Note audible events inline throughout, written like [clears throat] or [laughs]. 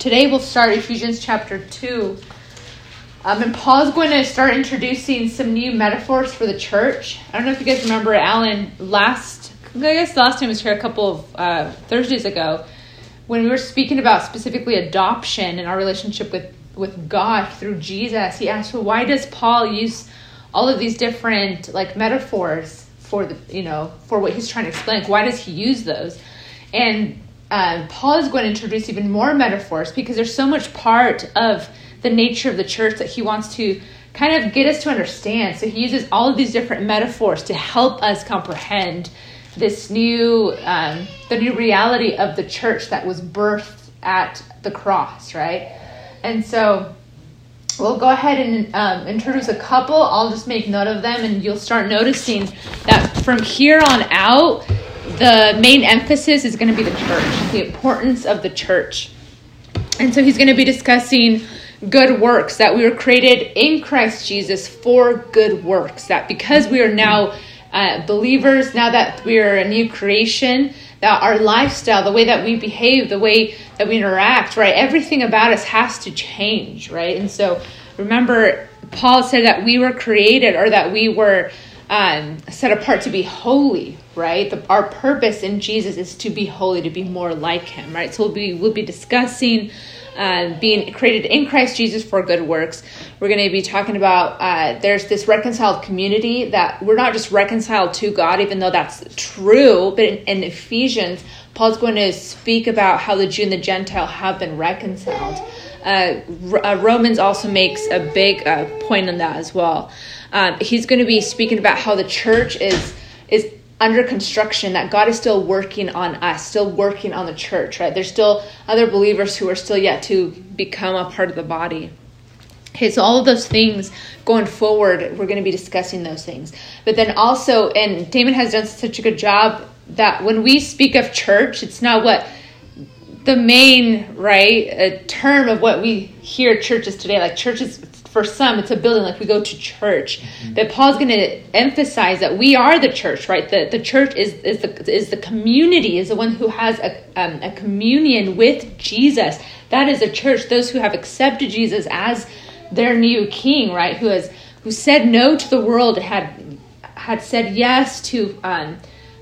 today we'll start Ephesians chapter 2. Um, and Paul's going to start introducing some new metaphors for the church. I don't know if you guys remember Alan last, I guess the last time was here a couple of uh, Thursdays ago when we were speaking about specifically adoption and our relationship with, with God through Jesus. He asked, well, why does Paul use all of these different like metaphors for the, you know, for what he's trying to explain? Why does he use those? And uh, Paul is going to introduce even more metaphors because there's so much part of the nature of the church that he wants to kind of get us to understand. So he uses all of these different metaphors to help us comprehend this new um, the new reality of the church that was birthed at the cross, right? And so we'll go ahead and um, introduce a couple. I'll just make note of them, and you'll start noticing that from here on out, the main emphasis is going to be the church, the importance of the church. And so he's going to be discussing good works, that we were created in Christ Jesus for good works, that because we are now uh, believers, now that we are a new creation, that our lifestyle, the way that we behave, the way that we interact, right, everything about us has to change, right? And so remember, Paul said that we were created or that we were um, set apart to be holy, right? The, our purpose in Jesus is to be holy, to be more like Him, right? So we'll be we'll be discussing uh, being created in Christ Jesus for good works. We're going to be talking about uh, there's this reconciled community that we're not just reconciled to God, even though that's true, but in, in Ephesians, Paul's going to speak about how the Jew and the Gentile have been reconciled. Uh, uh Romans also makes a big uh, point on that as well. Um, he's going to be speaking about how the church is is under construction that God is still working on us, still working on the church, right? There's still other believers who are still yet to become a part of the body. Okay, so all of those things going forward, we're going to be discussing those things. But then also, and Damon has done such a good job that when we speak of church, it's not what the main right a term of what we hear churches today. Like churches for some it's a building like we go to church mm-hmm. but paul's going to emphasize that we are the church right? The, the church is, is the is the community is the one who has a, um, a communion with jesus. That is a church those who have accepted jesus as their new king right? Who has who said no to the world had had said yes to um,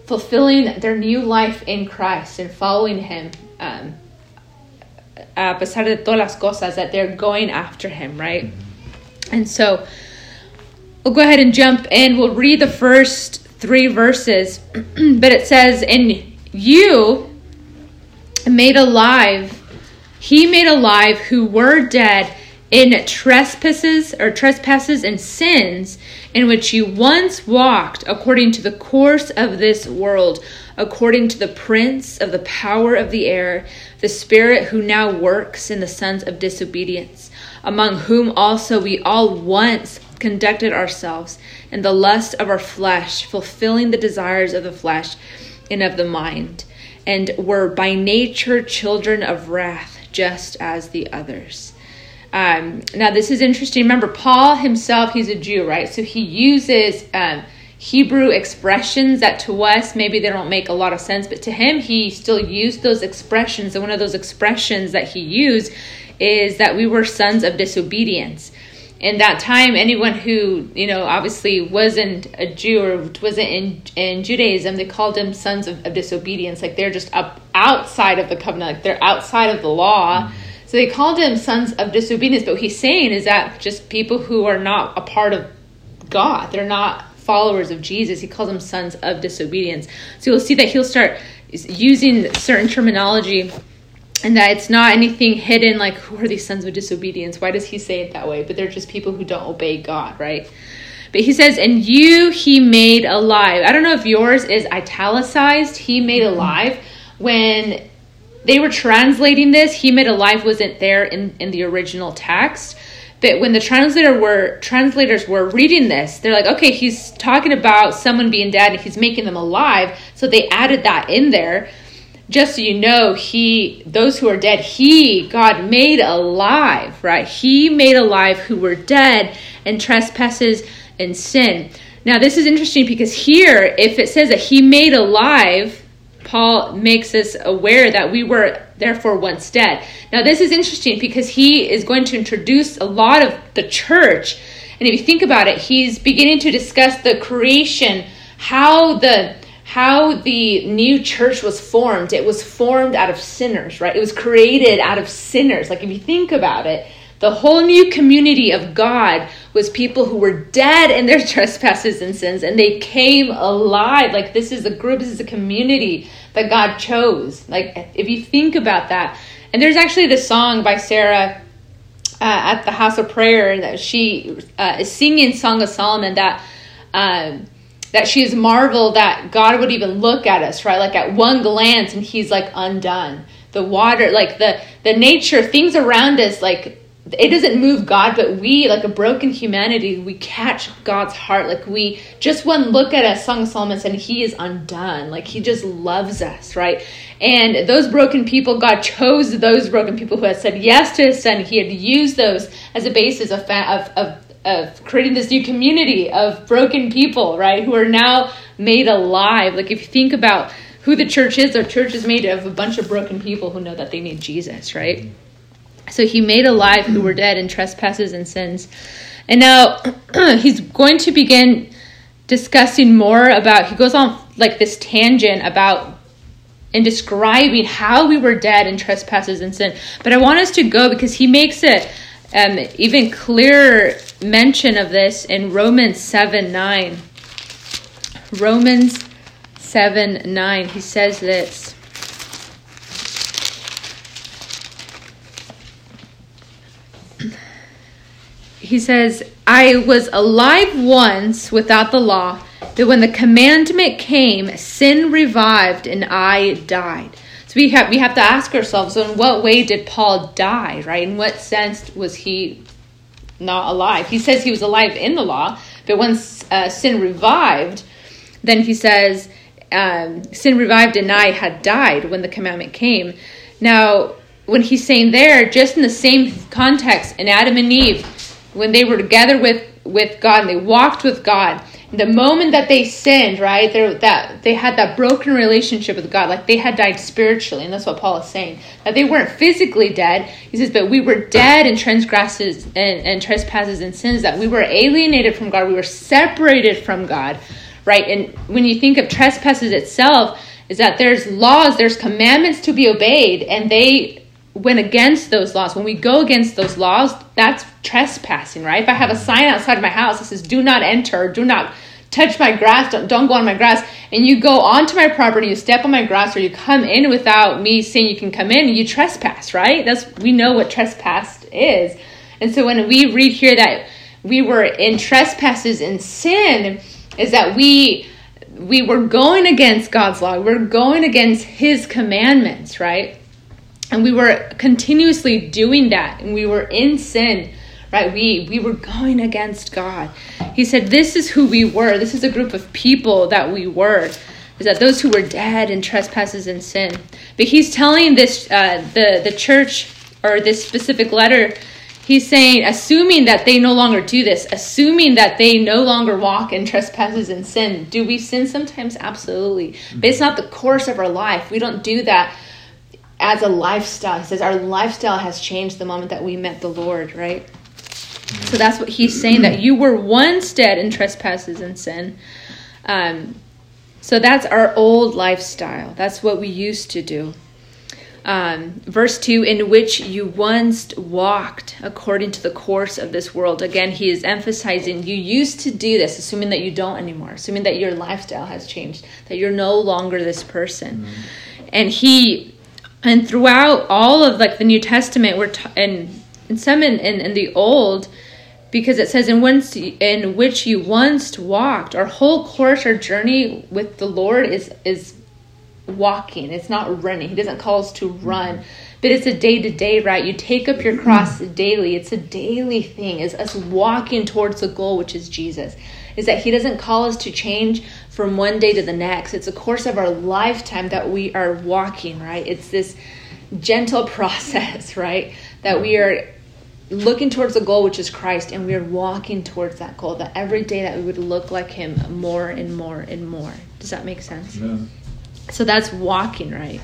fulfilling their new life in christ and following him um, a pesar de todas las cosas that they're going after him right? Mm-hmm and so we'll go ahead and jump in. We'll read the first three verses, [clears throat] but it says, And you made alive, he made alive who were dead in trespasses or trespasses and sins in which you once walked according to the course of this world according to the prince of the power of the air the spirit who now works in the sons of disobedience among whom also we all once conducted ourselves in the lust of our flesh, fulfilling the desires of the flesh and of the mind, and were by nature children of wrath, just as the others. Um, now, this is interesting. Remember, Paul himself, he's a Jew, right? So he uses um, Hebrew expressions that to us maybe they don't make a lot of sense, but to him, he still used those expressions. And one of those expressions that he used is that we were sons of disobedience. In that time, anyone who, you know, obviously wasn't a Jew or wasn't in, in Judaism, they called them sons of, of disobedience. Like they're just up outside of the covenant, like they're outside of the law. So they called them sons of disobedience. But what he's saying is that just people who are not a part of God, they're not followers of Jesus. He calls them sons of disobedience. So you'll see that he'll start using certain terminology and that it's not anything hidden like who are these sons of disobedience? Why does he say it that way? But they're just people who don't obey god right? But he says and you he made alive. I don't know if yours is italicized he made mm-hmm. alive. When they were translating this he made alive wasn't there in, in the original text. But when the translator were translators were reading this they're like okay he's talking about someone being dead and he's making them alive. So they added that in there just so you know, he those who are dead, he God made alive, right? He made alive who were dead in trespasses and sin. Now this is interesting because here, if it says that he made alive, Paul makes us aware that we were therefore once dead. Now, this is interesting because he is going to introduce a lot of the church. And if you think about it, he's beginning to discuss the creation, how the how the new church was formed. It was formed out of sinners, right? It was created out of sinners. Like if you think about it, the whole new community of God was people who were dead in their [laughs] trespasses and sins, and they came alive. Like, this is a group, this is a community that God chose. Like, if you think about that, and there's actually this song by Sarah uh, at the House of Prayer that she uh, is singing Song of Solomon that. Um, that she is marveled that God would even look at us, right? Like at one glance, and He's like undone. The water, like the the nature, things around us, like it doesn't move God, but we, like a broken humanity, we catch God's heart. Like we just one look at us, Song of Solomon and He is undone. Like He just loves us, right? And those broken people, God chose those broken people who had said yes to His Son. He had used those as a basis of of of, of creating this new community of broken people, right? Who are now made alive. Like if you think about who the church is, the church is made of a bunch of broken people who know that they need Jesus, right? So he made alive who were dead in trespasses and sins. And now [clears throat] he's going to begin discussing more about, he goes on like this tangent about and describing how we were dead in trespasses and sin. But I want us to go because he makes it um, even clearer mention of this in Romans 7 9. Romans 7 9. He says this. he says, I was alive once without the law, but when the commandment came, sin revived and I died. We have we have to ask ourselves, in what way did Paul die, right? In what sense was he not alive? He says he was alive in the law, but when uh, sin revived, then he says um, sin revived and I had died when the commandment came. Now, when he's saying there, just in the same context, in Adam and Eve, when they were together with with God and they walked with God. The moment that they sinned, right, that they had that broken relationship with God, like they had died spiritually, and that's what Paul is saying. That they weren't physically dead. He says, but we were dead in transgresses and, and trespasses and sins. That we were alienated from God. We were separated from God, right? And when you think of trespasses itself, is that there's laws, there's commandments to be obeyed, and they went against those laws, when we go against those laws, that's trespassing, right? If I have a sign outside my house that says, do not enter, do not touch my grass, don't, don't go on my grass, and you go onto my property, you step on my grass, or you come in without me saying you can come in, you trespass, right? That's we know what trespass is. And so when we read here that we were in trespasses and sin, is that we we were going against God's law. We're going against his commandments, right? And we were continuously doing that and we were in sin right? We we were going against god. He said this is who we were. This is a group of people that we were is that those who were dead in trespasses and sin. But he's telling this uh, the the church or this specific letter he's saying assuming that they no longer do this assuming that they no longer walk in trespasses and sin do we sin sometimes? Absolutely. But it's not the course of our life. We don't do that as a lifestyle. He says our lifestyle has changed the moment that we met the Lord, right? So that's what he's saying that you were once dead in trespasses and sin. Um, so that's our old lifestyle. That's what we used to do. Um, verse 2 in which you once walked according to the course of this world. Again, he is emphasizing you used to do this, assuming that you don't anymore, assuming that your lifestyle has changed, that you're no longer this person. Mm-hmm. And he and throughout all of like the new testament we're t- and, and some in, in, in the old because it says in once in which you once walked. Our whole course our journey with the lord is is walking. It's not running. He doesn't call us to run. But it's a day to day right? You take up your cross daily. It's a daily thing. Is us walking towards the goal which is jesus. Is that he doesn't call us to change from one day to the next. It's a course of our lifetime that we are walking, right? It's this gentle [laughs] process, right? That we are looking towards the goal, which is Christ, and we are walking towards that goal. That every day that we would look like Him more and more and more. Does that make sense? Yeah. So that's walking, right?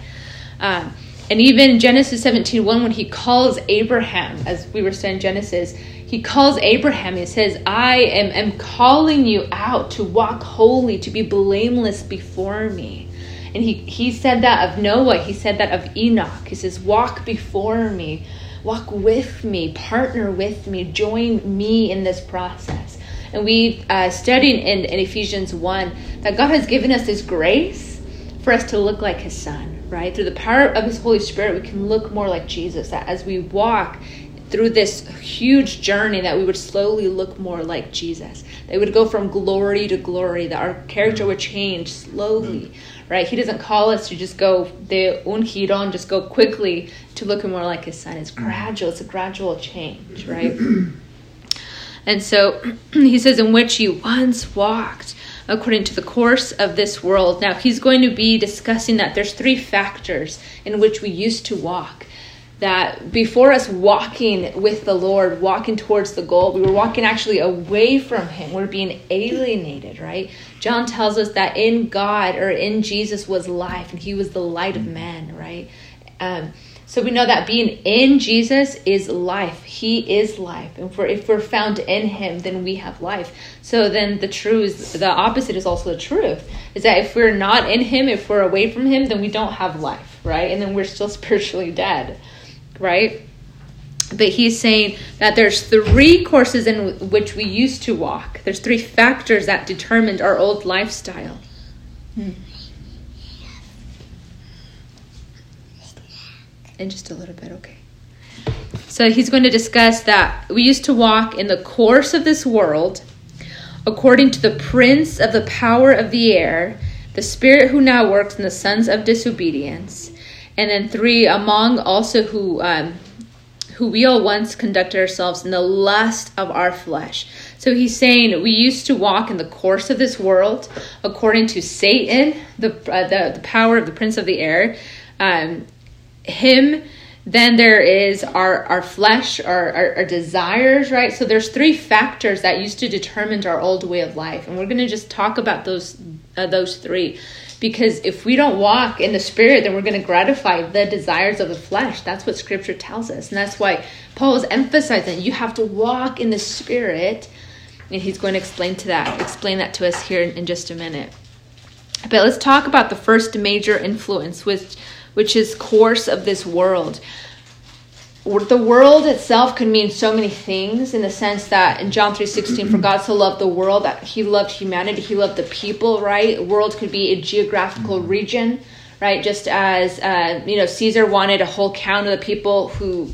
Um, and even Genesis 17 1, when he calls Abraham, as we were saying Genesis, he calls Abraham, he says, I am, am calling you out to walk holy, to be blameless before me. And he, he said that of Noah, he said that of Enoch. He says, Walk before me, walk with me, partner with me, join me in this process. And we uh, studied in, in Ephesians 1 that God has given us this grace for us to look like his son, right? Through the power of his Holy Spirit, we can look more like Jesus. That as we walk through this huge journey, that we would slowly look more like Jesus. They would go from glory to glory, that our character would change slowly, right? He doesn't call us to just go de un giron, just go quickly to looking more like his son. It's gradual, it's a gradual change, right? [clears throat] And so [clears throat] he says, in which you once walked according to the course of this world. Now he's going to be discussing that there's three factors in which we used to walk. That before us walking with the Lord, walking towards the goal, we were walking actually away from Him. We're being alienated, right? John tells us that in God or in Jesus was life, and He was the light of men, right? Um, so we know that being in Jesus is life. He is life. And if we're found in him, then we have life. So then the truth, the opposite is also the truth. Is that if we're not in him, if we're away from him, then we don't have life, right? And then we're still [laughs] spiritually dead, right? But he's saying that there's three courses in which we used to walk. There's three factors that determined our old lifestyle. Hmm. in just a little bit, okay? So he's going to discuss that we used to walk in the course of this world according to the prince of the power of the air, the spirit who now works in the sons of disobedience. And then three, among also who um, who we all once conducted ourselves in the lust of our flesh. So he's saying we used to walk in the course of this world according to Satan, the uh, the, the power of the prince of the air, um, him then there is our our flesh our, our, our, desires right? So there's three factors that used to determine our old way of life. And we're going to just talk about those uh, those three because if we don't walk in the spirit then we're going to gratify the desires of the flesh. That's what scripture tells us. And that's why paul is emphasizing you have to walk in the spirit. And he's going to explain to that explain that to us here in, in just a minute. But let's talk about the first major influence which which is course of this world. The world itself could mean so many things in the sense that in John 3:16 for God so loved the world that he loved humanity, he loved the people, right? World could be a geographical region, right? Just as uh, you know Caesar wanted a whole count of the people who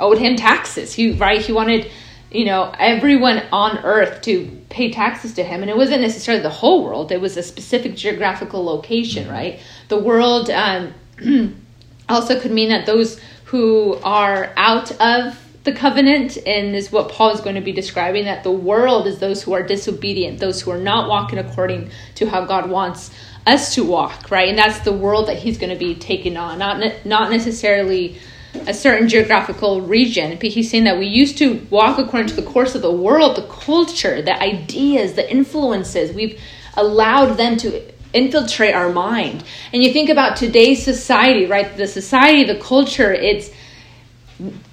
owed him taxes. He right, he wanted you know everyone on earth to pay taxes to him and it wasn't necessarily the whole world it was a specific geographical location right the world um, [clears throat] also could mean that those who are out of the covenant and this is what Paul is going to be describing that the world is those who are disobedient, those who are not walking according to how God wants us to walk, right? And that's the world that he's going to be taking on, not not necessarily a certain geographical region. But he's saying that we used to walk according to the course of the world, the culture, the ideas, the influences. We've allowed them to infiltrate our mind. And you think about today's society, right? The society, the culture, it's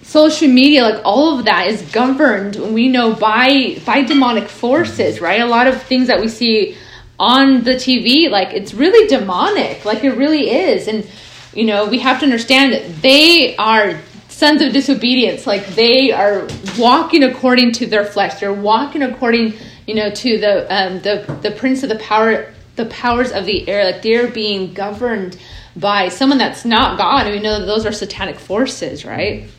social media like all of that is governed we know by by demonic forces right a lot of things that we see on the tv like it's really demonic like it really is and you know we have to understand that they are sons of disobedience like they are walking according to their flesh they're walking according you know to the um the the prince of the power the powers of the air, like they're being governed by someone that's not God. We know that those are satanic forces, right?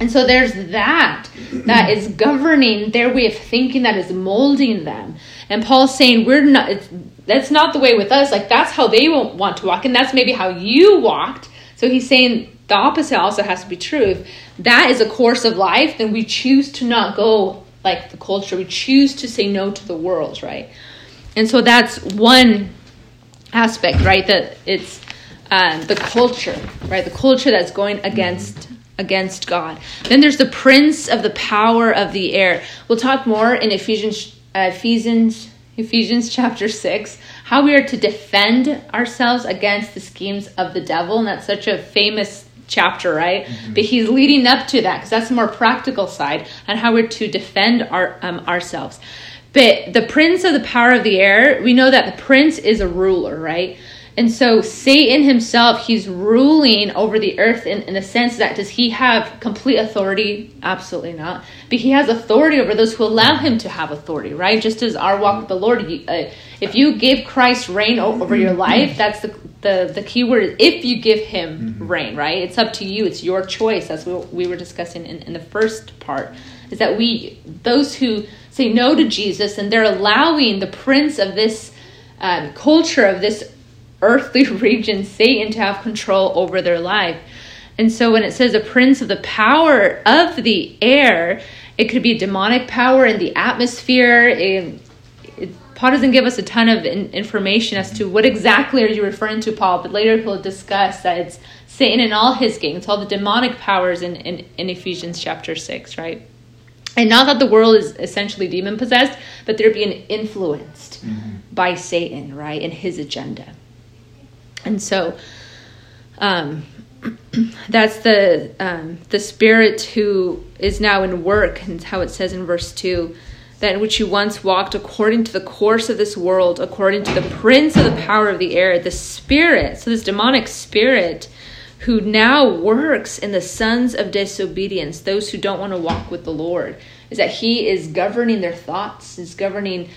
And so there's that that is governing their way of thinking, that is molding them. And Paul's saying, we're not, that's not the way with us. Like that's how they won't want to walk. And that's maybe how you walked. So he's saying the opposite also has to be true. If that is a course of life, then we choose to not go like the culture. We choose to say no to the world, right? And so that's one aspect, right? That it's um, the culture, right? The culture that's going against against God. Then there's the prince of the power of the air. We'll talk more in Ephesians uh, Ephesians Ephesians chapter 6 how we are to defend ourselves against the schemes of the devil. And that's such a famous chapter, right? Mm-hmm. But he's leading up to that because that's the more practical side on how we're to defend our um, ourselves. But the prince of the power of the air, we know that the prince is a ruler, right? And so Satan himself, he's ruling over the earth in, in the sense that does he have complete authority? Absolutely not. But he has authority over those who allow him to have authority, right? Just as our walk with the Lord, you, uh, if you give Christ reign over your life, that's the, the, the key word. If you give him mm-hmm. reign, right? It's up to you. It's your choice. That's what we were discussing in, in the first part. Is that we, those who say no to Jesus and they're allowing the prince of this um, culture, of this earthly [laughs] region, Satan, to have control over their life. And so when it says a prince of the power of the air, it could be demonic power in the atmosphere. Paul doesn't give us a ton of in, information as to what exactly are you referring to, Paul, but later he'll discuss that it's Satan and all his gangs, all the demonic powers in, in, in Ephesians chapter 6, right? And not that the world is essentially demon possessed, but they're being influenced mm-hmm. by Satan, right, and his agenda. And so um, [clears throat] that's the um, the spirit who is now in work, and how it says in verse two, that in which you once walked according to the course of this world, according to the prince of the power of the air, the spirit. So this demonic spirit who now works in the sons of disobedience, those who don't want to walk with the Lord, is that he is governing their thoughts, is governing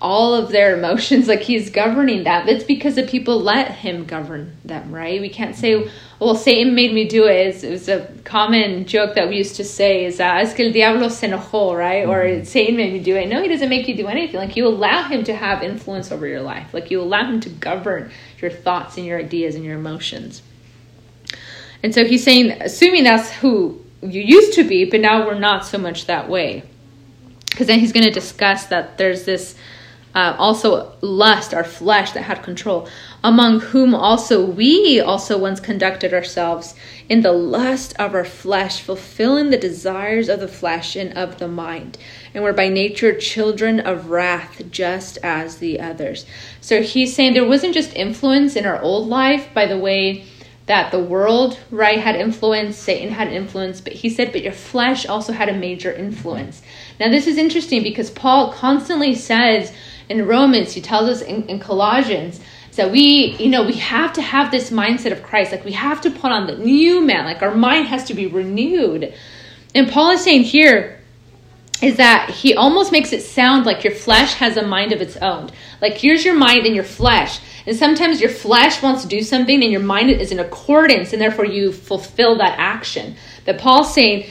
all of their emotions [laughs] like he's governing that. It's because the people let him govern them right? We can't say well satan made me do it. It's, it was a common joke that we used to say is that es que el diablo se enojó right? Or mm-hmm. satan made me do it. No he doesn't make you do anything. Like you allow him to have influence over your life. Like you allow him to govern your thoughts and your ideas and your emotions and so he's saying assuming that's who you used to be but now we're not so much that way because then he's going to discuss that there's this uh, also lust, our flesh that had control, among whom also we also once conducted ourselves in the lust of our flesh, fulfilling the desires of the flesh and of the mind, and were by nature children of wrath, just as the others. So he's saying there wasn't just influence in our old life by the way that the world, right, had influence, Satan had influence, but he said, but your flesh also had a major influence. Now, this is interesting because Paul constantly says, in Romans, he tells us in, in Colossians that we, you know, we have to have this mindset of Christ. Like we have to put on the new man. Like our mind has to be renewed. And Paul is saying here is that he almost makes it sound like your flesh has a mind of its own. Like here's your mind and your flesh. And sometimes your flesh wants to do something and your mind is in accordance and therefore you fulfill that action. That Paul's saying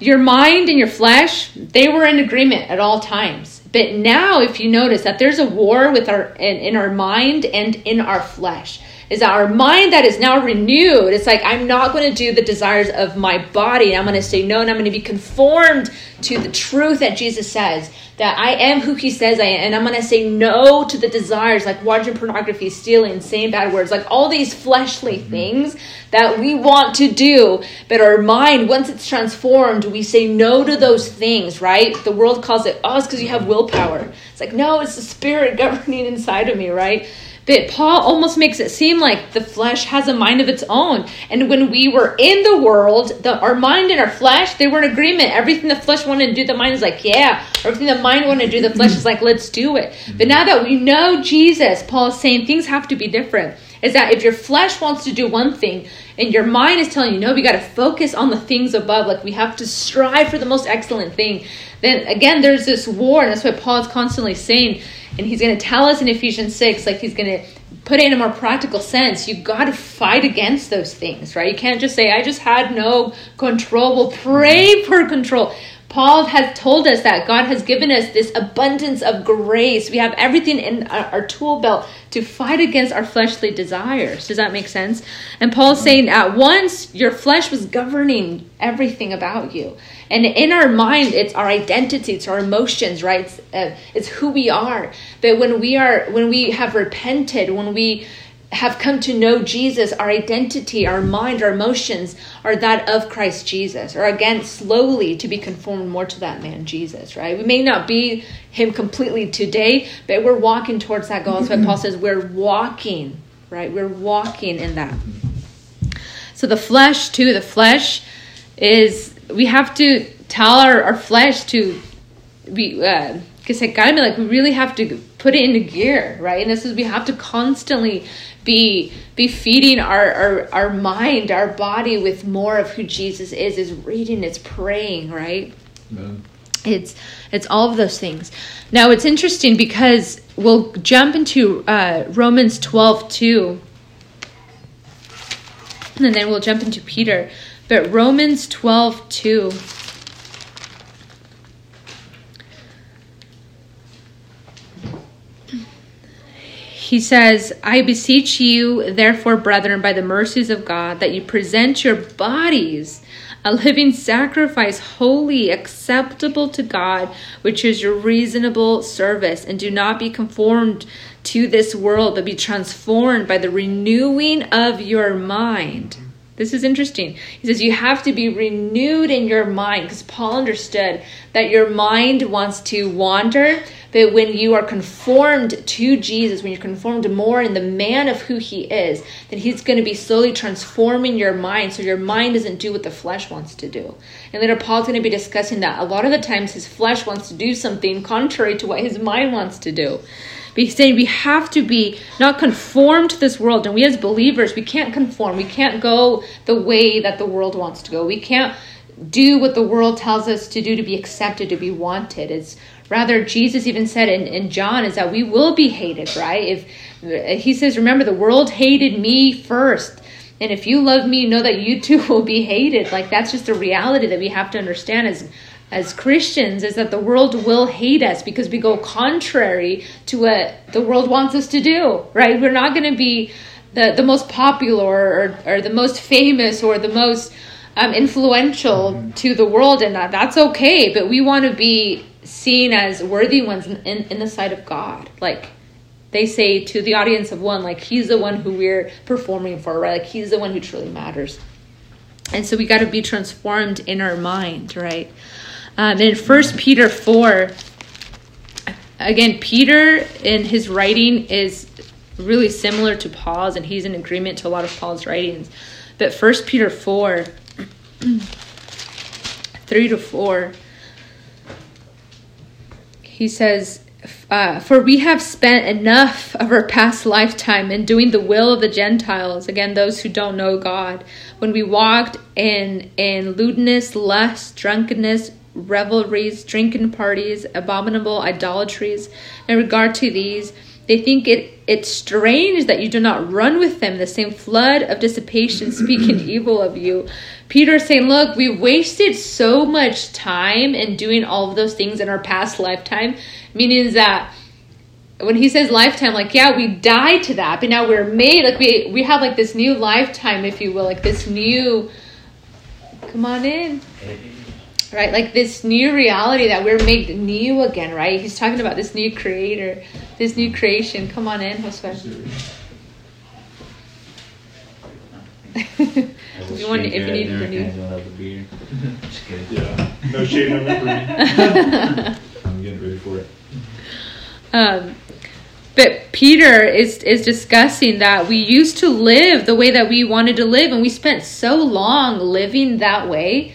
your mind and your flesh, they were in agreement at all times. But now, if you notice that there's a war with our in, in our mind and in our flesh, is that our mind that is now renewed. It's like I'm not going to do the desires of my body. I'm going to say no, and I'm going to be conformed to the truth that Jesus says that I am who he says I am, and I'm gonna say no to the desires like watching pornography, stealing, saying bad words, like all these fleshly mm-hmm. things that we want to do, but our mind, once it's transformed, we say no to those things, right? The world calls it, oh, it's because you have willpower. It's like, no, it's the spirit [laughs] governing inside of me, right? But Paul almost makes it seem like the flesh has a mind of its own. And when we were in the world, the, our mind and our flesh, they were in agreement. Everything the flesh wanted to do, the mind is like, yeah. Everything the mind wanted to do, the flesh is like, let's do it. But now that we know Jesus, Paul is saying things have to be different. Is that if your flesh wants to do one thing and your mind is telling you, no, we got to focus on the things above, like we have to strive for the most excellent thing, then again, there's this war. And that's what Paul is constantly saying and he's going to tell us in Ephesians 6, like he's going to put it in a more practical sense. You got to fight against those things, right? You can't just say, I just had no control. Well, pray for control. Paul has told us that God has given us this abundance of grace. We have everything in our, tool belt to fight against our fleshly desires. Does that make sense? And Paul's saying at once your flesh was governing everything about you. And in our mind, it's our identity, it's our emotions, right? It's, uh, it's who we are. But when we are, when we have repented, when we have come to know Jesus, our identity, our mind, our emotions are that of Christ Jesus, or again, slowly to be conformed more to that man, Jesus, right? We may not be him completely today, but we're walking towards that goal. That's Paul says we're walking, right? We're walking in that. So the flesh, too, the flesh is, we have to tell our, our flesh to be, uh, because it gotta be like, we really have to put it into gear, right? And this is, we have to constantly be be feeding our, our our mind our body with more of who jesus is is reading it's praying right? It's it's all of those things. Now it's interesting because we'll jump into uh, romans 12 2 and then we'll jump into peter but romans 12 2 he says, I beseech you, therefore, brethren, by the mercies of God, that you present your bodies a living sacrifice, holy, acceptable to God, which is your reasonable service. And do not be conformed to this world, but be transformed by the renewing of your mind. This is interesting. He says you have to be renewed in your mind because Paul understood that your mind wants to wander, but when you are conformed to Jesus, when you're conformed more in the man of who he is, then he's going to be slowly transforming your mind so your mind doesn't do what the flesh wants to do. And later, Paul's going to be discussing that a lot of the times his flesh wants to do something contrary to what his mind wants to do. He's saying we have to be not conformed to this world. And we as believers, we can't conform. We can't go the way that the world wants to go. We can't do what the world tells us to do to be accepted, to be wanted. It's Rather, Jesus even said in, in John is that we will be hated, right? If he says, remember, the world hated me first. And if you love me, know that you too [laughs] will be hated. Like that's just a reality that we have to understand as as Christians is that the world will hate us because we go contrary to what the world wants us to do, right? We're not going to be the, the most popular or, or the most famous or the most um, influential mm-hmm. to the world, and that, that's okay. But we want to be seen as worthy ones in, in, in the sight of God. Like they say to the audience of one, like he's the one who we're performing for, right? Like he's the one who truly matters. And so we got to be transformed in our mind, right? Um, in First Peter four, again, Peter in his writing is really similar to Paul's, and he's in agreement to a lot of Paul's writings. But First Peter four, [clears throat] three to four he says, uh, For we have spent enough of our past lifetime in doing the will of the Gentiles, again, those who don't know God, when we walked in, in lewdness, lust, drunkenness, revelries, drinking parties, abominable idolatries. In regard to these, they think it it's strange that you do not run with them. The same flood of dissipation speaking [clears throat] evil of you. Peter saying look we wasted so much time in doing all of those things in our past lifetime. Meaning that when he says lifetime like yeah we died to that but now we're made. Like we we have like this new lifetime if you will like this new come on in right? Like this new reality that we're made new again, right? He's talking about this new creator, this new creation. Come on in, Josue. if you want, if you need to renew. yeah, no shade on that for me. I'm getting ready for it. Um, but Peter is is discussing that we used to live the way that we wanted to live, and we spent so long living that way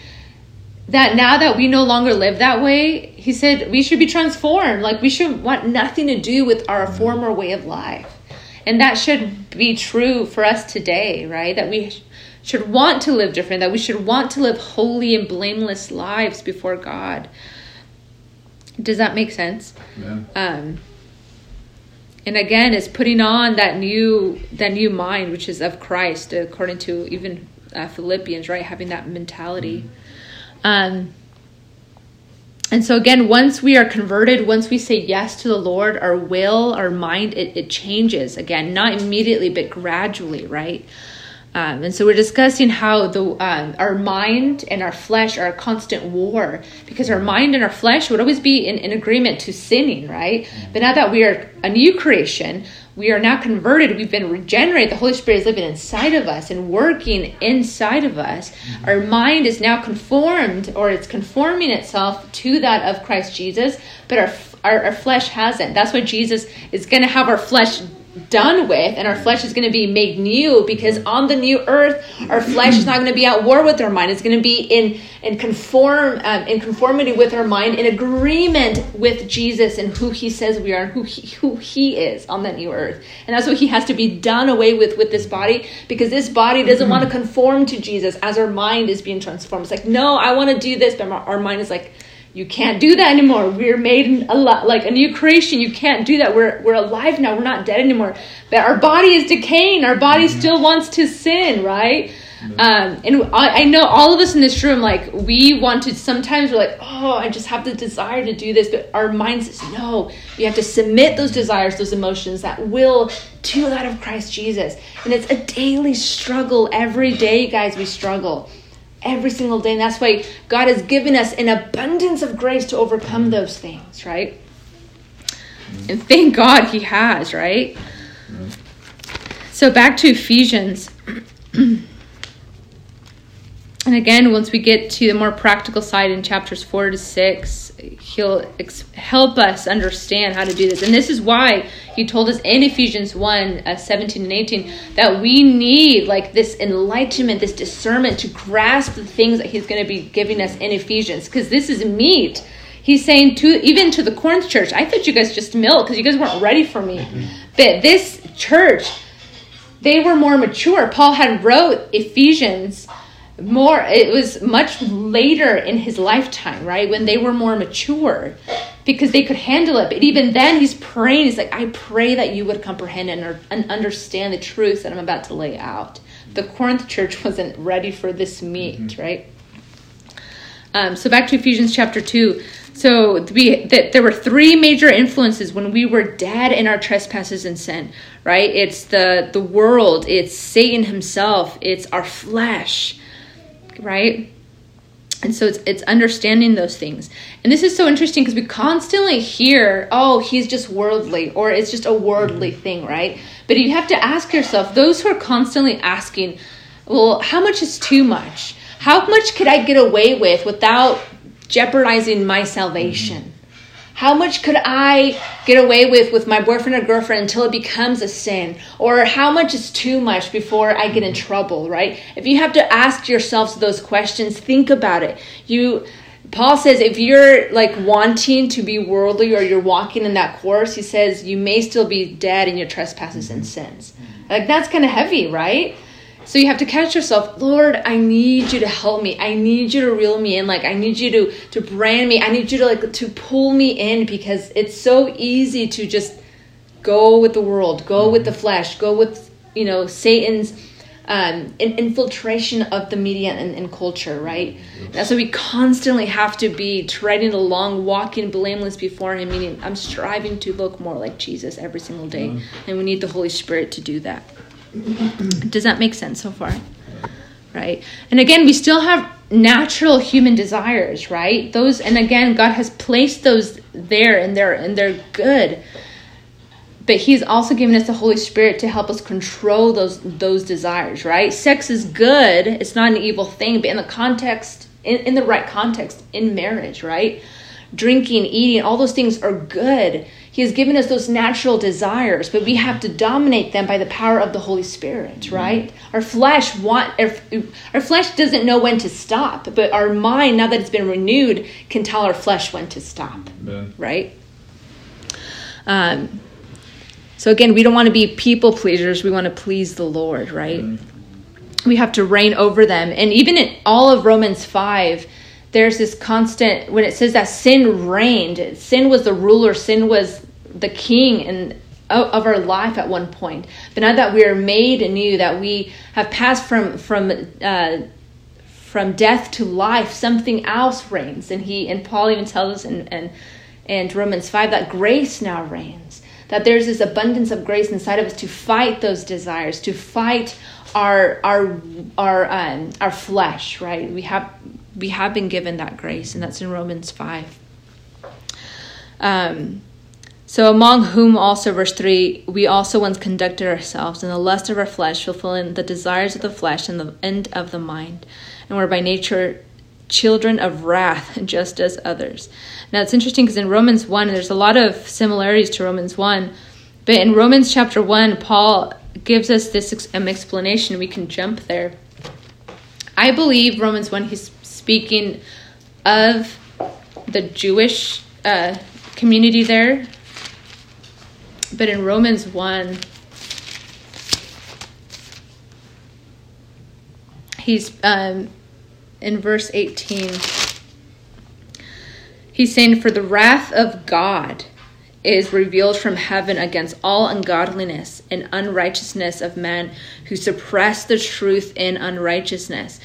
that now that we no longer live that way, he said we should be transformed. Like we should want nothing to do with our mm-hmm. former way of life. And that should be true for us today, right? That we should want to live different, that we should want to live holy and blameless lives before God. Does that make sense? Yeah. Um, and again, it's putting on that new that new mind, which is of Christ, according to even uh, Philippians, right? Having that mentality. Mm-hmm. Um, and so again, once we are converted, once we say yes to the Lord, our will, our mind, it, it changes again, not immediately, but gradually, right? Um, and so we're discussing how the um, our mind and our flesh are a constant war because our mind and our flesh would always be in, in agreement to sinning, right? But now that we are a new creation, we are now converted. We've been regenerated. The Holy Spirit is living inside of us and working inside of us. Mm-hmm. Our mind is now conformed, or it's conforming itself to that of Christ Jesus, but our our, our flesh hasn't. That's why Jesus is going to have our flesh done with and our flesh is going to be made new because on the new earth our flesh is not going to be at war with our mind. It's going to be in in conform um, in conformity with our mind in agreement with jesus and who he says we are and who he, who he is on the new earth. And that's what he has to be done away with with this body because this body doesn't want to conform to jesus as our mind is being transformed. It's like no i want to do this but our mind is like you can't do that anymore. We're made a lot like a new creation. You can't do that. We're we're alive now. We're not dead anymore. But our body is decaying. Our body mm-hmm. still wants to sin, right? Mm-hmm. Um, and I, I, know all of us in this room, like we want to. Sometimes we're like, oh, I just have the desire to do this, but our mind says no. You have to submit those desires, those emotions, that will to that of Christ Jesus. And it's a daily struggle. Every day, guys, we struggle every single day. And that's why God has given us an abundance of grace to overcome mm. those things, right? And thank God He has, right? Mm. So back to Ephesians. [clears throat] And again, once we get to the more practical side in chapters 4 to 6, he'll ex- help us understand how to do this. And this is why he told us in Ephesians 1 uh, 17 and 18 that we need like this enlightenment, this discernment to grasp the things that he's going to be giving us in Ephesians. Because this is meat. He's saying to even to the Corinth church, I thought you guys just milk because you guys weren't ready for me. Mm-hmm. But this church, they were more mature. Paul had wrote Ephesians more it was much later in his lifetime right? When they were more mature because they could handle it. But even then he's praying. He's like i pray that you would comprehend and, and understand the truths that i'm about to lay out. The corinth church [laughs] wasn't ready for this meat mm-hmm. right? Um, so back to ephesians chapter 2 so we, that there were three major influences when we were dead in our trespasses and sin right? It's the the world. It's satan himself. It's our flesh right? And so it's it's understanding those things. And this is so interesting because we constantly hear, "Oh, he's just worldly," or it's just a worldly mm-hmm. thing, right? But you have to ask yourself, those who are constantly asking, "Well, how much is too much? How much could I get away with without jeopardizing my salvation?" Mm-hmm how much could I get away with with my boyfriend or girlfriend until it becomes a sin? Or how much is too much before I get in trouble, right? If you have to ask yourselves those questions, think about it. You Paul says if you're like wanting to be worldly or you're walking in that course, he says you may still be dead in your trespasses and sins. Like that's kind of heavy, right? So you have to catch yourself, Lord, I need you to help me. I need you to reel me in. Like I need you to to brand me. I need you to like to pull me in because it's so easy to just go with the world, go with the flesh, go with you know Satan's um, infiltration of the media and, and culture, right? That's why we constantly have to be treading along, walking blameless before Him, meaning I'm striving to look more like Jesus every single day. Mm-hmm. And we need the Holy Spirit to do that. Does that make sense so far? Right. And again, we still have natural human desires, right? Those and again, God has placed those there and they're and they're good. But he's also given us the Holy Spirit to help us control those those desires, right? Sex is good. It's not an evil thing, but in the context in, in the right context, in marriage, right? Drinking, eating, all those things are good he has given us those natural desires, but we have to dominate them by the power of the Holy Spirit, mm-hmm. right? Our flesh want our, our flesh doesn't know when to stop, but our mind, now that it's been renewed, can tell our flesh when to stop, right? Um, so again, we don't want to be people pleasers. We want to please the Lord, right? We have to reign over them, and even in all of Romans five there's this constant when it says that sin reigned sin was the ruler sin was the king and of our life at one point. But now that we are made anew that we have passed from from uh, from death to life something else reigns. And he and paul even tells us in, in, in romans 5 that grace now reigns that there's this abundance of grace inside of us to fight those desires to fight our our our um, our flesh right? We have we have been given that grace, and that's in Romans 5. Um, So, among whom also, verse 3, we also once conducted ourselves in the lust of our flesh, fulfilling the desires of the flesh and the end of the mind, and were by nature children of wrath, [laughs] just as others. Now, it's interesting because in Romans 1, there's a lot of similarities to Romans 1, but in Romans chapter 1, Paul gives us this um, explanation. We can jump there. I believe Romans 1, he's speaking of the Jewish uh, community there but in Romans 1, he's um, in verse 18. He's saying, For the wrath of God is revealed from heaven against all ungodliness and unrighteousness of men who suppress the truth in unrighteousness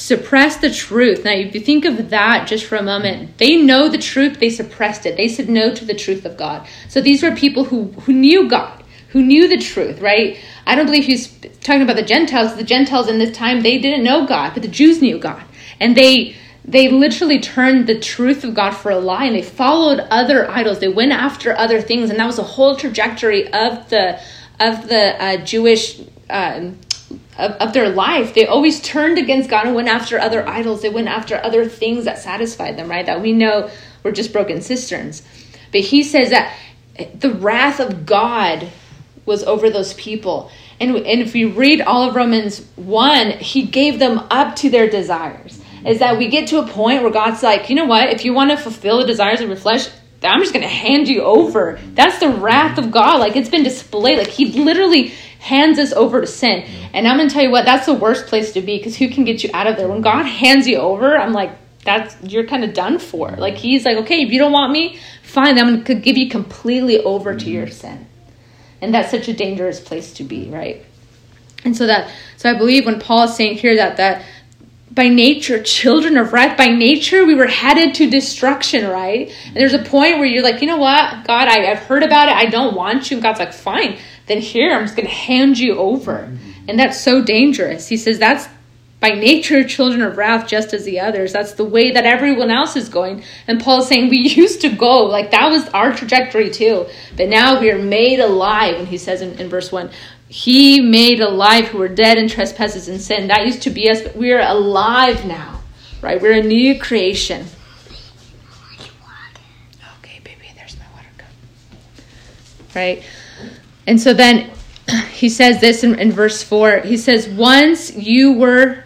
suppress the truth. Now, if you think of that just for a moment, they know the truth, they suppressed it. They said no to the truth of God. So these were people who, who knew God, who knew the truth, right? I don't believe he's talking about the Gentiles. The Gentiles in this time, they didn't know God, but the Jews knew God. And they they literally turned the truth of God for a lie and they followed other idols. They went after other things, and that was a whole trajectory of the of the uh, Jewish um, of, their life. They always turned against God and went after other idols. They went after other things that satisfied them, right? That we know were just broken cisterns. But he says that the wrath of God was over those people. And, and if we read all of Romans 1, he gave them up to their desires. Is that we get to a point where God's like, you know what? If you want to fulfill the desires of your flesh, I'm just going to hand you over. That's the wrath of God. Like it's been displayed. Like he literally hands us over to sin. And I'm going to tell you what, that's the worst place to be because who can get you out of there? When God hands you over, I'm like, that's you're kind of done for. Like he's like, okay, if you don't want me, fine. I'm going to give you completely over to your mm-hmm. sin. And that's such a dangerous place to be, right? And so that so I believe when Paul is saying here that that by nature, children of wrath, by nature, we were headed to destruction, right? And there's a mm-hmm. point where you're like, you know what, God, I, have heard about it. I don't want you. And God's like, fine, then here I'm just going to hand you over. And that's so dangerous. He says that's by nature children of wrath just as the others. That's the way that everyone else is going. And Paul is saying we [laughs] used to go, like that was our trajectory too. But now we are made alive. And he says in, in verse 1, He made alive who were dead in trespasses and sin. That used to be us, but we are alive now, right? We're a new creation. Okay, baby, there's my water cup. Right? And so then he says this in, in verse 4 he says, Once you were,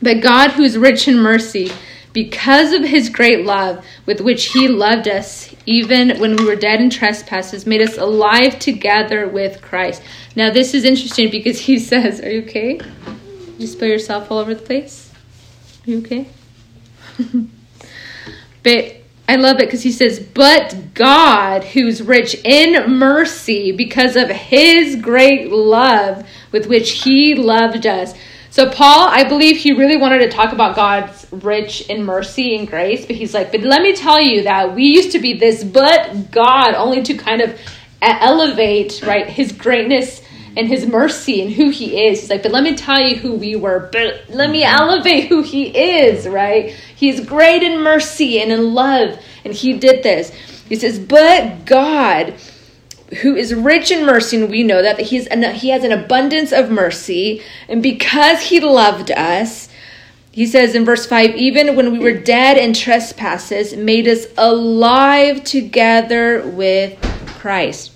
but God, who is rich in mercy, because of his great love with which he loved us, even when we were dead in trespasses, made us alive together with Christ. Now, this is interesting because he [laughs] says, Are you okay? Did You spill yourself all over the place? Are you okay? [laughs] but I love it because he says, But God, who's rich in mercy because of his great love with which he loved us. So, Paul, I believe he really wanted to talk about God's rich in mercy and grace, but he's like, But let me tell you that we used to be this, but God, only to kind of elevate, right, his greatness and his mercy and who he is. He's like, but let me tell you who we were, but let me elevate who he is, right? He's great in mercy and in love, and he did this. He says, but God, who is rich in mercy, and we know that that he's an, he has an abundance of mercy, and because he loved us, he says in verse 5 even when we were dead in trespasses, made us alive together with Christ.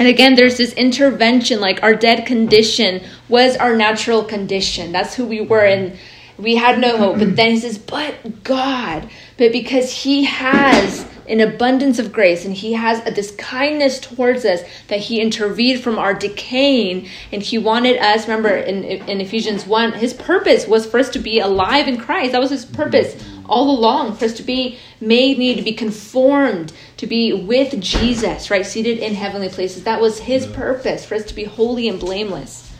And again, there's this intervention, like our dead condition was our natural condition. That's who we were, and we had no hope. But then he says, But God, but because He has an abundance of grace and He has this kindness towards us that He intervened from our decaying, and He wanted us, remember in, in Ephesians 1, His purpose was for us to be alive in Christ. That was His purpose all along, for us to be made, need to be conformed to be with Jesus, right? Seated in heavenly places. That was his purpose, for us to be holy and blameless.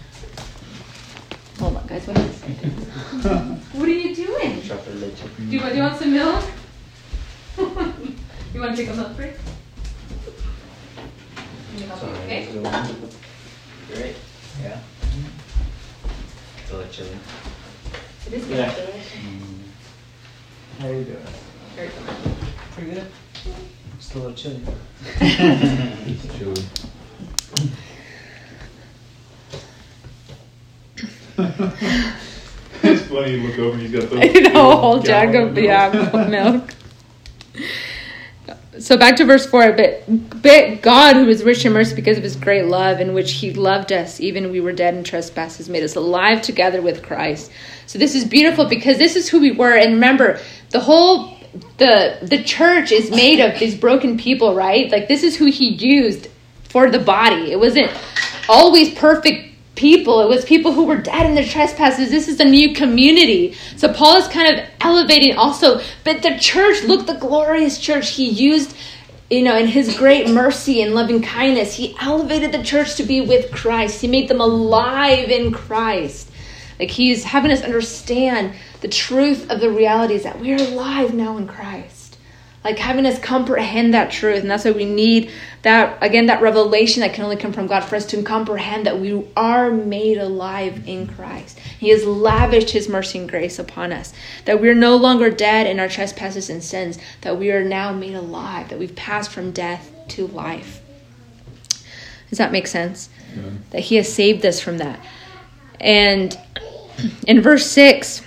Hold on, guys. What, [laughs] what are you doing? Do you, do you want some milk? [laughs] you want to take a milk break? Okay. Great. Yeah. Mm-hmm. It's a little chilly. It is Yeah. good. How are you doing? Very good. Pretty good. Just a little chilly. it's chilly. [laughs] It's funny, you look over and he's got the You know, a whole gallon jug of milk. yeah milk. [laughs] So back to verse four, but, but God, who is rich in mercy because of His great love, in which He loved us, even we were dead in trespasses, made us alive together with Christ. So this is beautiful because this is who we were, and remember, the whole the the church is made of these broken people, right? Like this is who He used for the body. It wasn't always perfect people. It was people who were dead in their trespasses. This is a new community. So Paul is kind of elevating also, but the church, look, the glorious church he used, you know, in his great mercy and loving kindness, he elevated the church to be with Christ. He made them alive in Christ. Like he's having us understand the truth of the realities that we are alive now in Christ like having us comprehend that truth. And that's why we need that again that revelation that can only come from god for us to comprehend that we are made alive in christ. He has lavished his mercy and grace upon us. That we are no longer dead in our trespasses and sins. That we are now made alive. That we've passed from death to life. Does that make sense? Yeah. that he has saved us from that. And in verse 6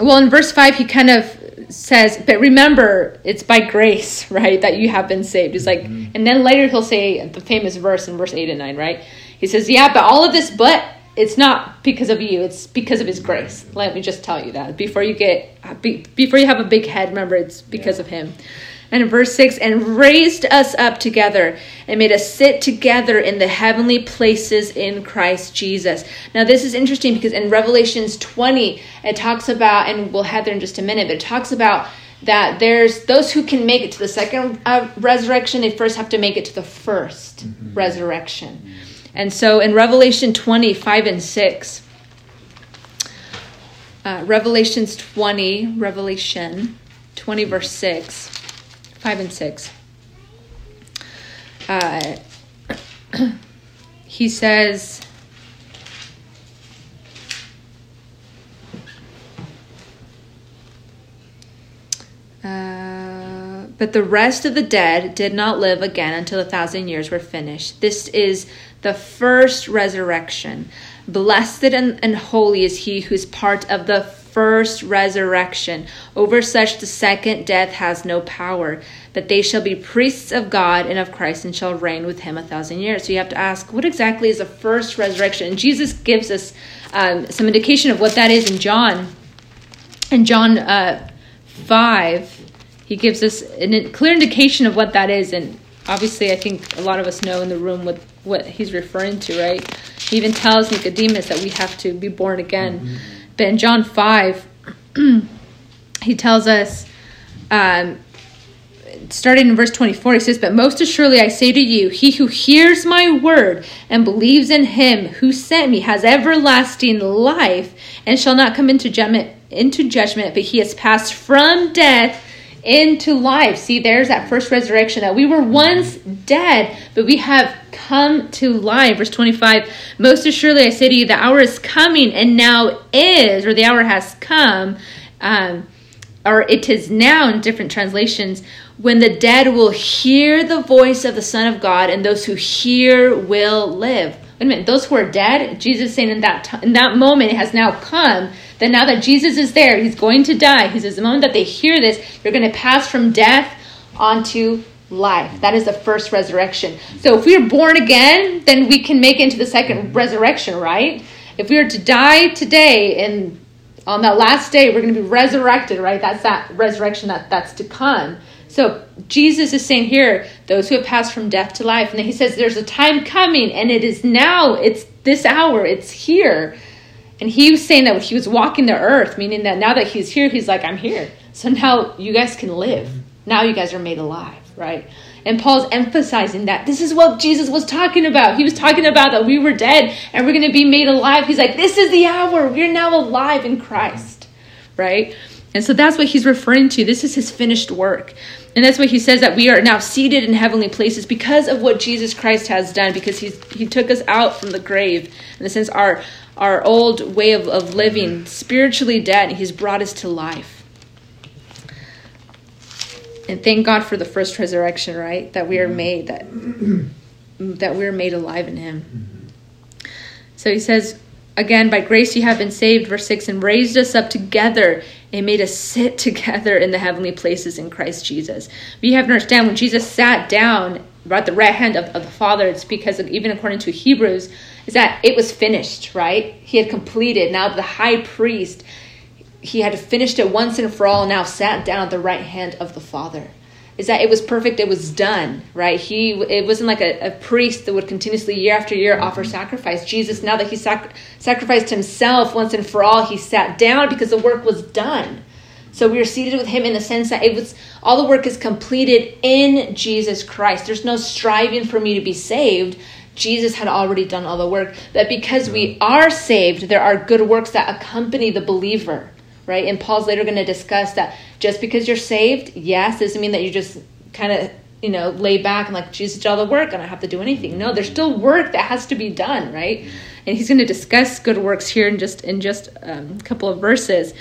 well in verse 5 he kind of says but remember it's by grace [laughs] right that you have been saved. He's like mm-hmm. and then later he'll say the famous verse in verse 8 and 9 right? He says yeah but all of this but it's not because of you it's because of his grace. Let me just tell you that. Before you get be, before you have a big head remember it's because of him and verse 6 and raised us up together and made us sit together in the heavenly places in Christ Jesus. Now, this is interesting because in Revelations 20, it talks about, and we'll head there in just a minute, but it talks about that there's those who can make it to the second uh, resurrection, they first have to make it to the 1st resurrection. And so in Revelation 20, 5 and 6, uh, Revelations 20, Revelation 20, verse 6. 5 and 6. Uh, [clears throat] he says, uh, but the rest of the dead did not live again until a thousand years were finished. This is the first resurrection. Blessed and, and holy is he who is part of the first resurrection. Over such the second death has no power, but they shall be priests of God and of Christ and shall reign with him a thousand years. So you have to ask, what exactly is the first resurrection? And Jesus gives us um, some indication of what that is in John. In John uh, 5, he gives us a clear indication of what that is. And obviously, I think a lot of us know in the room what, what he's referring to, right? He even tells Nicodemus that we have to be born again. But in John 5, [clears throat] he tells us, um, starting in verse 24, he says, But most assuredly I say to you, he who hears my word and believes in him who sent me has everlasting life and shall not come into judgment, into judgment but he has passed from death into life. See, there's that first resurrection that we were once dead, but we have come to life. Verse 25 Most assuredly, I say to you, the hour is coming and now is, or the hour has come, um, or it is now in different translations, when the dead will hear the voice of the Son of God, and those who hear will live. Wait a minute, those who are dead, Jesus saying in that t- in that moment it has now come that now that Jesus is there, he's going to die. He says the moment that they hear this, they're going to pass from death onto life. That is the first resurrection. So if we are born again, then we can make it into the second resurrection, right? If we are to die today and on that last day we're going to be resurrected, right? That's that resurrection that that's to come. So Jesus is saying here, those who have passed from death to life, and then he says there's a time coming and it is now, it's this hour, it's here. And he was saying that he was walking the earth, meaning that now that he's here, he's like, I'm here. So now you guys can live. Now you guys are made alive, right? And Paul's emphasizing that this is what Jesus was talking about. He was talking about that we were dead and we're going to be made alive. He's like, this is the hour. We're now alive in Christ, right? And so that's what he's referring to. This is his finished work. And that's why he says that we are now seated in heavenly places because of what Jesus Christ has done, because he's, he took us out from the grave. In the sense, our, our old way of, of living, mm-hmm. spiritually dead, he's brought us to life. And thank God for the first resurrection, right? That we are mm-hmm. made that [clears throat] that we're made alive in him. Mm-hmm. So he says again, by grace you have been saved, verse 6, and raised us up together and made us sit [laughs] together in the heavenly places in Christ Jesus. You have to understand when Jesus sat down at the right hand of, of the Father, it's because of, even according to Hebrews, is that it was finished, right? He had completed. Now the high priest, he had finished it once and for all, now sat down at the right hand of the Father. Is that it was perfect, it was done, right? He it wasn't like a, a priest that would continuously year after year offer sacrifice. Jesus, now that he sac- sacrificed himself once and for all, he sat down because the work was done. So we are seated with him in the sense that it was all the work is completed in Jesus Christ. There's no striving for me to be saved. Jesus had already done all the work. That because we are saved, there are good works that accompany the believer, right? And Paul's later going to discuss that just because you're saved, yes, doesn't mean that you just kind of you know lay back and like Jesus did all the work and I have to do anything. No, there's still work that has to be done, right? And he's going to discuss good works here in just in just um, a couple of verses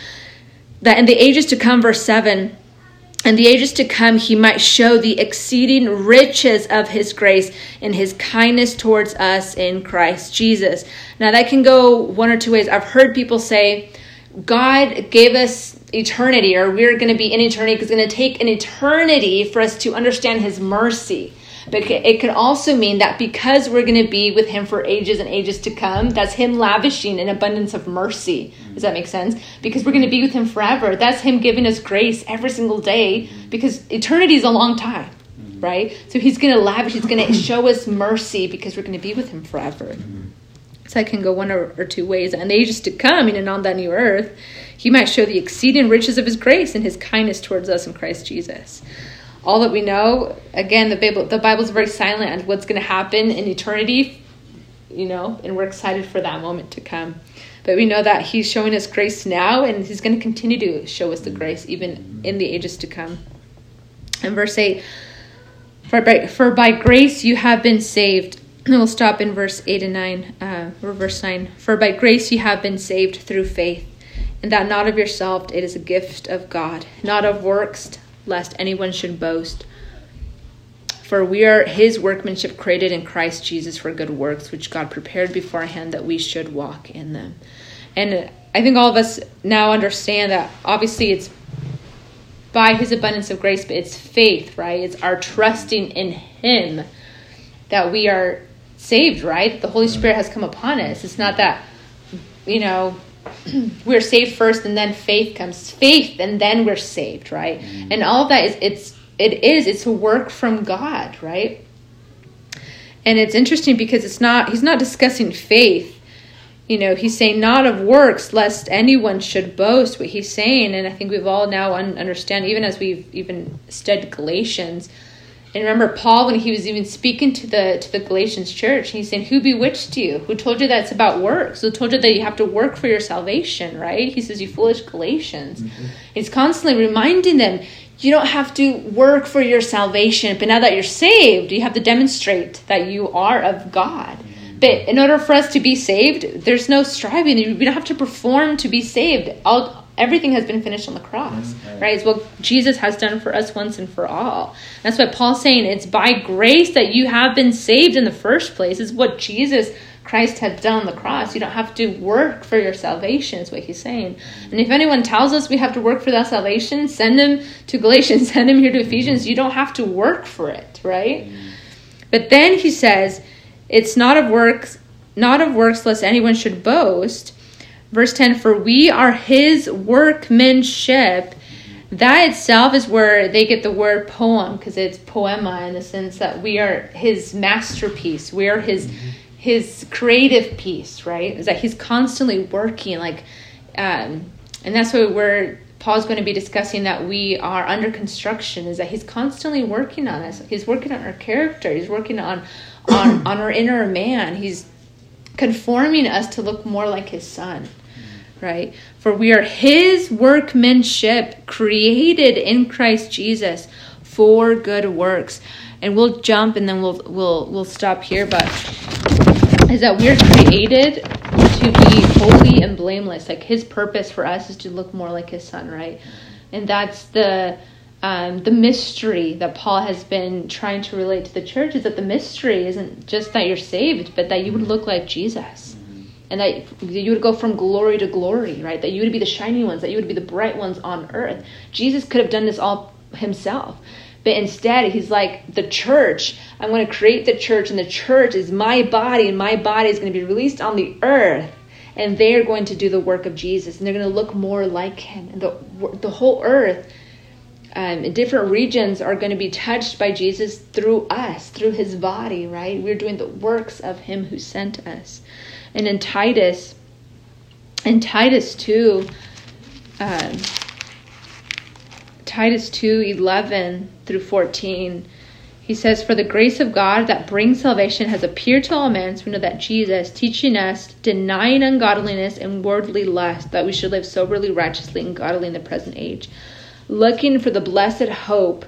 that in the ages to come, verse 7, and the ages to come he might show the exceeding riches of his grace and his kindness towards us in Christ Jesus. Now that can go one or two ways. I've heard people say, God gave us eternity, or we're going to be in eternity because it's going to take an eternity for us to understand his mercy. But it could also mean that because we're going to be with him for ages and ages to come, that's him lavishing an abundance of mercy. Does that make sense? Because we're going to be with him forever. That's him giving us grace every single day because eternity is a long time, right? So he's going to lavish, he's going to show us mercy because we're going to be with him forever. So that can go one or, or two ways. And the ages to come, and on that new earth, he might show the exceeding riches of his grace and his kindness towards us in Christ Jesus. All that we know again the bible the bible's very silent on what's going to happen in eternity you know and we're excited for that moment to come. But we know that he's showing us grace now and he's going to continue to show us the grace even in the ages to come. And verse 8 for by, for by grace you have been saved [clears throat] we'll stop in verse 8 and 9 uh, or verse 9 for by grace you have been saved through faith and that not of yourself it is a gift of god not of works lest anyone should boast. For we are his workmanship created in Christ Jesus for good works, which God prepared beforehand that we should walk in them. And I think all of us now understand that obviously it's by his abundance of grace, but it's faith, right? It's our trusting in him that we are saved, right? The Holy Spirit has come upon us. It's not that, you know, [clears throat] we're saved first and then faith comes faith and then we're saved right mm-hmm. and all of that is it's it is it's a work from god right and it's interesting because it's not he's not discussing faith you know he's saying not of works lest anyone should boast what he's saying and i think we've all now un- understand even as we've even studied galatians and remember Paul when he was even speaking to the to the Galatians church, he's saying, Who bewitched you? Who told you that it's about works? Who told you that you have to work for your salvation, right? He says, You foolish Galatians. Mm-hmm. He's constantly reminding them, you don't have to work for your salvation, but now that you're saved, you have to demonstrate that you are of God. Mm-hmm. But in order for us to be saved, there's no striving. We don't have to perform to be saved. All, everything has been finished on the cross, mm-hmm. right? It's what Jesus has done for us once and for all. That's what Paul's saying. It's by grace that you have been saved in the first place. It's what Jesus Christ had done on the cross. You don't have to work for your salvation, is what he's saying. And if anyone tells us we have to work for that salvation, send them to Galatians, [laughs] send them here to Ephesians. You don't have to work for it, right? Mm-hmm. But then he says, it's not of works, not of works, lest anyone should boast. Verse 10 For we are his workmanship. That itself is where they get the word poem because it's poema in the sense that we are his masterpiece. We are his his creative piece, right? Is that he's constantly working, like, um, and that's what we're Paul's going to be discussing that we are under construction. Is that he's constantly working on us. He's working on our character. He's working on on on our inner man. He's conforming us to look more like his son right? For we are his workmanship created in christ jesus for good works. And we'll jump and then we'll we'll we'll stop here but is that we're created to be holy and blameless. Like his purpose for us is to look more like his son right? And that's the um, the mystery that Paul has been trying to relate to the church is that the mystery isn't just that you're saved, but that you would look like Jesus. And that you would go from glory to glory, right? That you would be the shiny ones, that you would be the bright ones on earth. Jesus could have done this all himself. But instead, he's like, the church, I'm going to create the church, and the church is my body, and my body is going to be released on the earth. And they're going to do the work of Jesus, and they're going to look more like him. And the, the whole earth um, different regions are going to be touched by Jesus through us, through his body, right? We're doing the works of him who sent us. And in Titus, in Titus 2, um, Titus 2 11 through 14, he says, For the grace of God that brings salvation has appeared to all men. So we know that Jesus, teaching us, denying ungodliness and worldly lust, that we should live soberly, righteously, and godly in the present age looking for the blessed hope.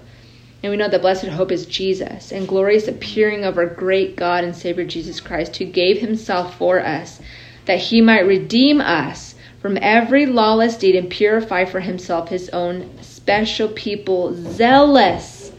And we know the blessed hope is Jesus and glorious appearing of our great God and Savior Jesus Christ, who gave himself for us, that he might redeem us from every lawless deed and purify for himself his own special people, zealous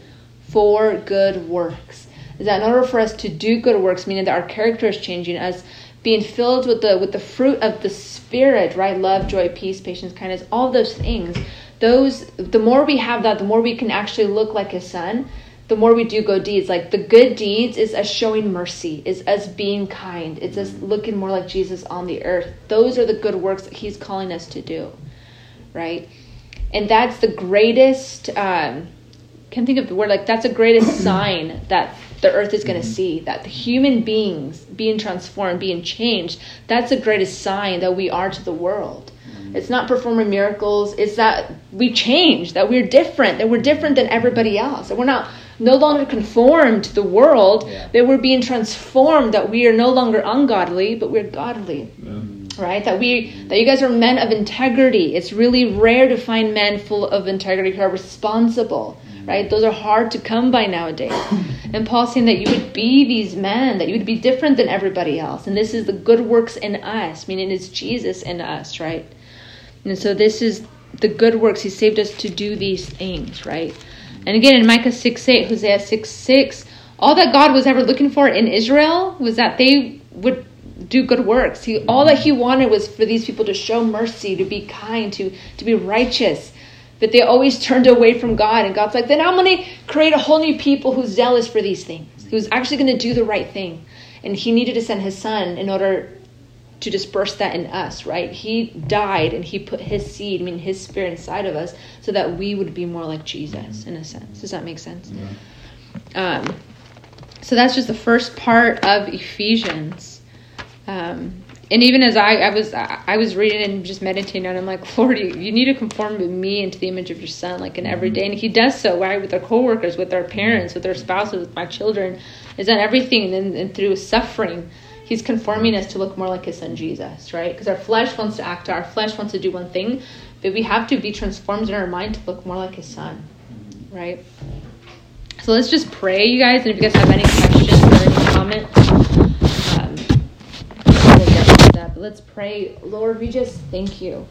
for good works. Is that in order for us to do good works, meaning that our character is changing, us being filled with the with the fruit of the Spirit, right? Love, joy, peace, patience, kindness, all those things those the more we have that the more we can actually look like his son the more we do good deeds. Like the good deeds is us showing mercy is us being kind it's us looking more like jesus on the earth. Those are the good works that he's calling us to do right? And that's the greatest um can't think of the word like that's the greatest [coughs] sign that the earth is going to see that the human beings being transformed being changed that's the greatest sign that we are to the world it's not performing miracles. It's that we change, that we're different, that we're different than everybody else. That we're not no longer conformed to the world, yeah. that we're being transformed, that we are no longer ungodly, but we're godly. Right? That we that you guys are men of integrity. It's really rare to find men full of integrity who are responsible. Mm. Right? Those are hard to come by nowadays. [laughs] And Paul's saying that you would be these men, that you would be different than everybody else. And this is the good works in us, meaning it's Jesus in us, right? And so this is the good works. He saved us to do these things, right? And again, in Micah 6 8, Hosea 6 6, all that God was ever looking for in Israel was that they would do good works. He, all that he wanted was for these people to show mercy, to be kind, to, to be righteous. But they always turned away from God. And God's like, then I'm going to create a whole new people who's zealous for these things, who's actually going to do the right thing. And he needed to send his son in order to disperse that in us, right? He died and he put his seed, I mean his spirit inside of us so that we would be more like Jesus in a sense. Does that make sense? Yeah. Um, so that's just the first part of Ephesians. Um, and even as I, I was I was reading and just meditating on, it, I'm like, [laughs] Lord, you, you need to conform me into the image of your Son, like in every day. And He does so, right, with our coworkers, with our parents, with our spouses, with my children. Is done everything, and, and through suffering He's conforming us to look more like his son Jesus, right? Because our flesh wants to act, our flesh wants to do one thing, but we have to be transformed in our mind to look more like his son, right? So let's just pray, you guys, and if you guys have any questions or any comments, um, we'll get to that. But let's pray. Lord, we just thank you.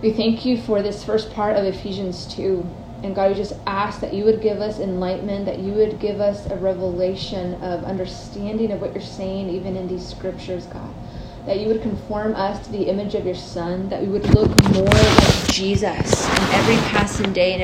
We thank you for this first part of Ephesians 2. And God, we just ask that you would give us enlightenment, that you would give us a revelation of understanding of what you're saying, even in these scriptures, God. That you would conform us to the image of your Son, that we would look more like Jesus in every passing day and